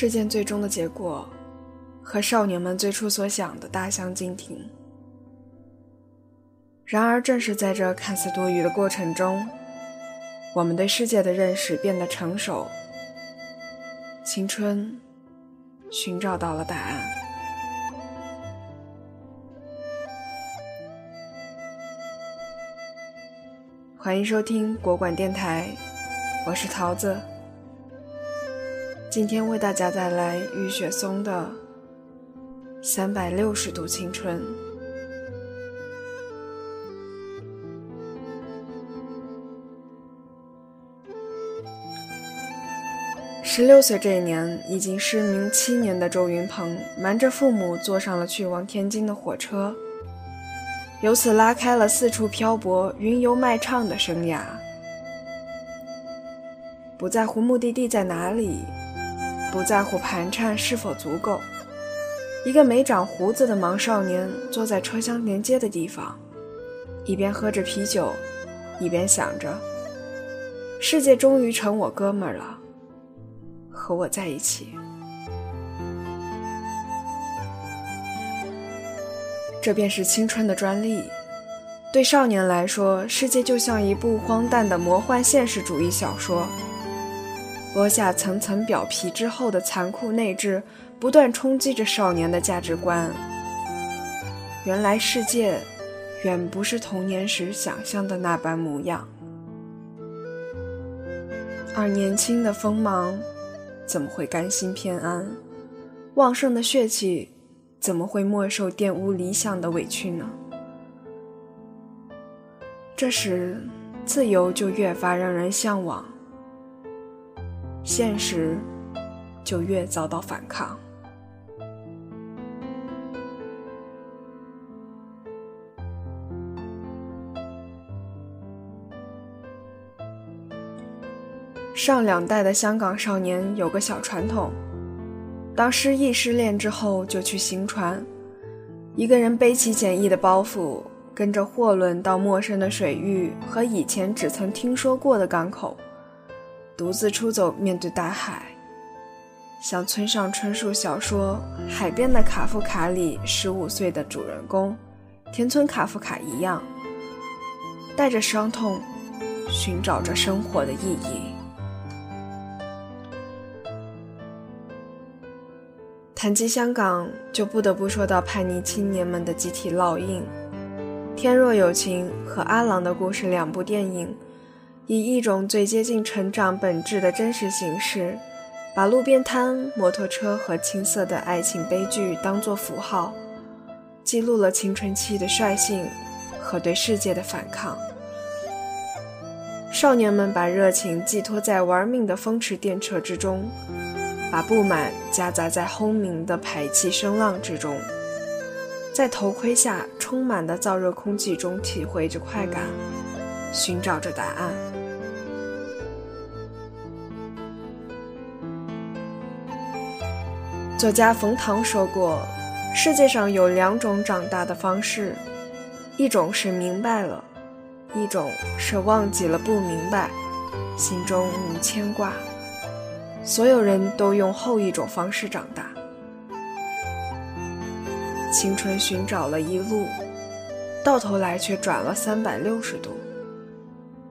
事件最终的结果，和少年们最初所想的大相径庭。然而，正是在这看似多余的过程中，我们对世界的认识变得成熟，青春寻找到了答案。欢迎收听国馆电台，我是桃子。今天为大家带来雨雪松的《三百六十度青春》。十六岁这一年，已经失明七年的周云鹏，瞒着父母坐上了去往天津的火车，由此拉开了四处漂泊、云游卖唱的生涯。不在乎目的地在哪里，不在乎盘缠是否足够。一个没长胡子的盲少年，坐在车厢连接的地方，一边喝着啤酒，一边想着：世界终于成我哥们儿了。和我在一起，这便是青春的专利。对少年来说，世界就像一部荒诞的魔幻现实主义小说，剥下层层表皮之后的残酷内质，不断冲击着少年的价值观。原来世界，远不是童年时想象的那般模样，而年轻的锋芒。怎么会甘心偏安？旺盛的血气怎么会没受玷污理想的委屈呢？这时，自由就越发让人向往，现实就越遭到反抗。上两代的香港少年有个小传统：当失意失恋之后，就去行船，一个人背起简易的包袱，跟着货轮到陌生的水域和以前只曾听说过的港口，独自出走，面对大海，像村上春树小说《海边的卡夫卡》里十五岁的主人公田村卡夫卡一样，带着伤痛，寻找着生活的意义。谈及香港，就不得不说到叛逆青年们的集体烙印，《天若有情》和《阿郎的故事》两部电影，以一种最接近成长本质的真实形式，把路边摊、摩托车和青涩的爱情悲剧当作符号，记录了青春期的率性和对世界的反抗。少年们把热情寄托在玩命的风驰电掣之中。把不满夹杂在轰鸣的排气声浪之中，在头盔下充满的燥热空气中体会着快感，寻找着答案。作家冯唐说过：“世界上有两种长大的方式，一种是明白了，一种是忘记了不明白，心中无牵挂。”所有人都用后一种方式长大，青春寻找了一路，到头来却转了三百六十度，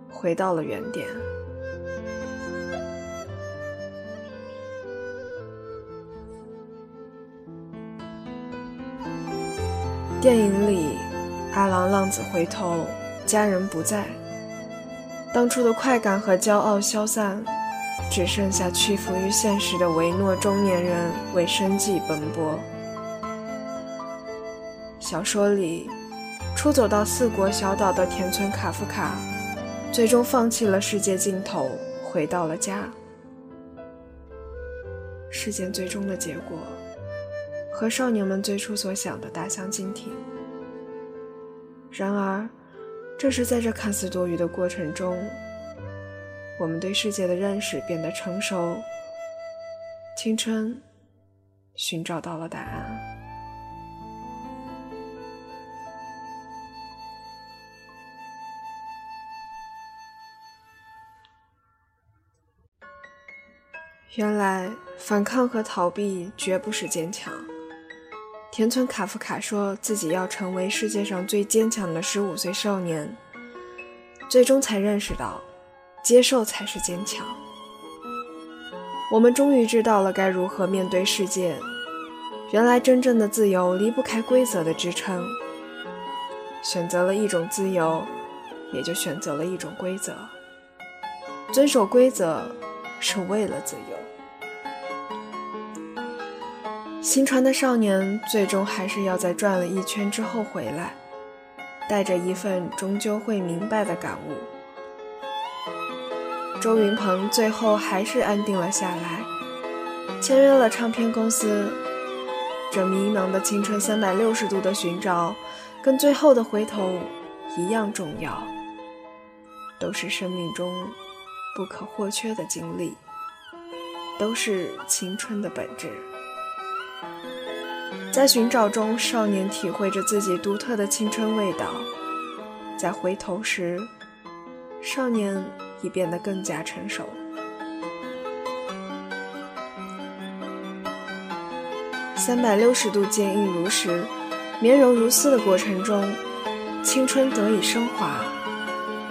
回到了原点。电影里，阿郎浪子回头，家人不在，当初的快感和骄傲消散。只剩下屈服于现实的唯诺中年人为生计奔波。小说里，出走到四国小岛的田村卡夫卡，最终放弃了世界尽头，回到了家。事件最终的结果，和少年们最初所想的大相径庭。然而，正是在这看似多余的过程中。我们对世界的认识变得成熟，青春寻找到了答案。原来反抗和逃避绝不是坚强。田村卡夫卡说自己要成为世界上最坚强的十五岁少年，最终才认识到，接受才是坚强。我们终于知道了该如何面对世界。原来真正的自由离不开规则的支撑。选择了一种自由，也就选择了一种规则。遵守规则是为了自由。新传的少年最终还是要在转了一圈之后回来，带着一份终究会明白的感悟。周云鹏最后还是安定了下来，签约了唱片公司。这迷茫的青春三百六十度的寻找，跟最后的回头一样重要，都是生命中不可或缺的经历，都是青春的本质。在寻找中，少年体会着自己独特的青春味道；在回头时，少年已变得更加成熟。三百六十度坚硬如石、绵柔如丝的过程中，青春得以升华，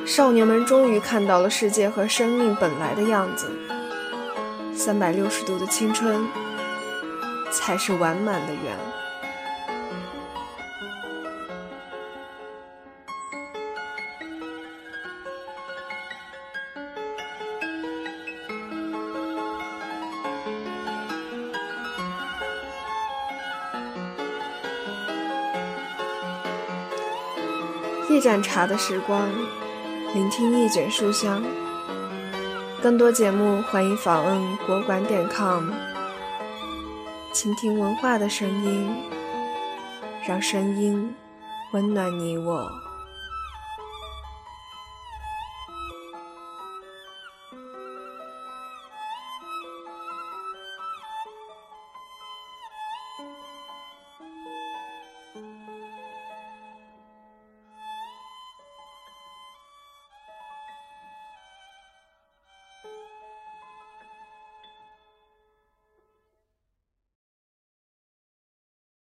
少年们终于看到了世界和生命本来的样子。三百六十度的青春，才是完满的圆。一盏茶的时光，聆听一卷书香。更多节目，欢迎访问国馆点 com，倾听文化的声音，让声音温暖你我。